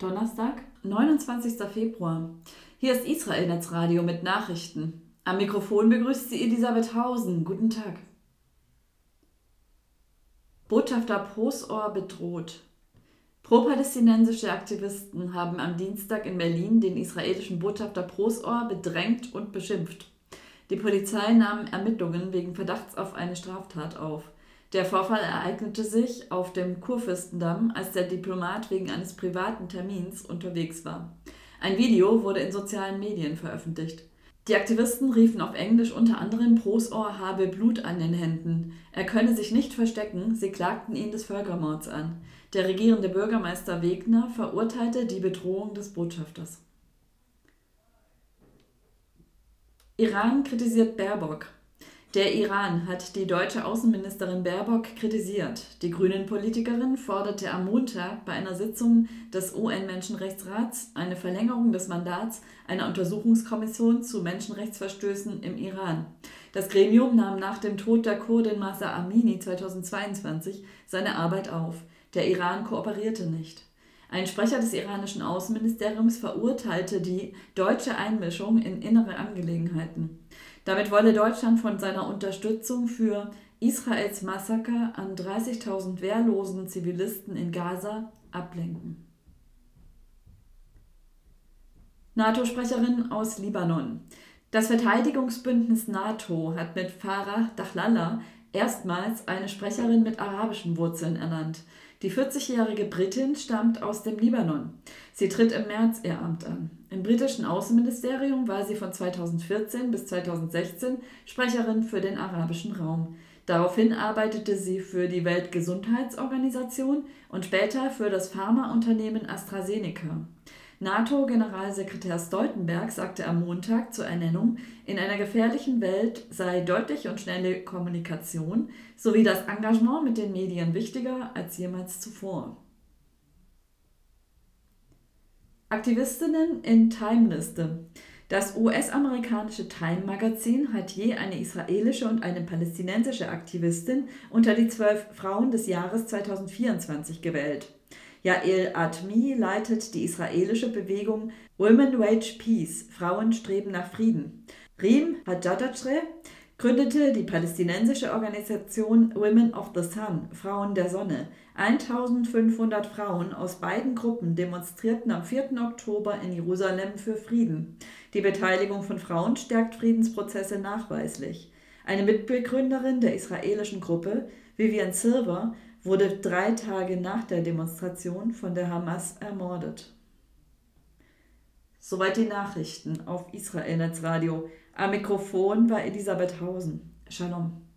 Donnerstag, 29. Februar. Hier ist Israel Netzradio mit Nachrichten. Am Mikrofon begrüßt sie Elisabeth Hausen. Guten Tag. Botschafter Prosor bedroht. Pro-palästinensische Aktivisten haben am Dienstag in Berlin den israelischen Botschafter Prosor bedrängt und beschimpft. Die Polizei nahm Ermittlungen wegen Verdachts auf eine Straftat auf. Der Vorfall ereignete sich auf dem Kurfürstendamm, als der Diplomat wegen eines privaten Termins unterwegs war. Ein Video wurde in sozialen Medien veröffentlicht. Die Aktivisten riefen auf Englisch unter anderem Prosor habe Blut an den Händen. Er könne sich nicht verstecken, sie klagten ihn des Völkermords an. Der regierende Bürgermeister Wegner verurteilte die Bedrohung des Botschafters. Iran kritisiert Baerbock. Der Iran hat die deutsche Außenministerin Baerbock kritisiert. Die Grünen-Politikerin forderte am Montag bei einer Sitzung des UN-Menschenrechtsrats eine Verlängerung des Mandats einer Untersuchungskommission zu Menschenrechtsverstößen im Iran. Das Gremium nahm nach dem Tod der Kurdin Masa Amini 2022 seine Arbeit auf. Der Iran kooperierte nicht. Ein Sprecher des iranischen Außenministeriums verurteilte die deutsche Einmischung in innere Angelegenheiten. Damit wolle Deutschland von seiner Unterstützung für Israels Massaker an 30.000 wehrlosen Zivilisten in Gaza ablenken. NATO-Sprecherin aus Libanon. Das Verteidigungsbündnis NATO hat mit Farah Dachlala erstmals eine Sprecherin mit arabischen Wurzeln ernannt. Die 40-jährige Britin stammt aus dem Libanon. Sie tritt im März ihr Amt an. Im britischen Außenministerium war sie von 2014 bis 2016 Sprecherin für den arabischen Raum. Daraufhin arbeitete sie für die Weltgesundheitsorganisation und später für das Pharmaunternehmen AstraZeneca. NATO-Generalsekretär Stoltenberg sagte am Montag zur Ernennung, in einer gefährlichen Welt sei deutliche und schnelle Kommunikation sowie das Engagement mit den Medien wichtiger als jemals zuvor. Aktivistinnen in Time-Liste. Das US-amerikanische Time-Magazin hat je eine israelische und eine palästinensische Aktivistin unter die zwölf Frauen des Jahres 2024 gewählt. Yael Atmi leitet die israelische Bewegung Women Wage Peace, Frauen streben nach Frieden. Rim Hajjadatre gründete die palästinensische Organisation Women of the Sun, Frauen der Sonne. 1500 Frauen aus beiden Gruppen demonstrierten am 4. Oktober in Jerusalem für Frieden. Die Beteiligung von Frauen stärkt Friedensprozesse nachweislich. Eine Mitbegründerin der israelischen Gruppe, Vivian Silver, wurde drei Tage nach der Demonstration von der Hamas ermordet. Soweit die Nachrichten auf Israel Netzradio. Am Mikrofon war Elisabeth Hausen. Shalom.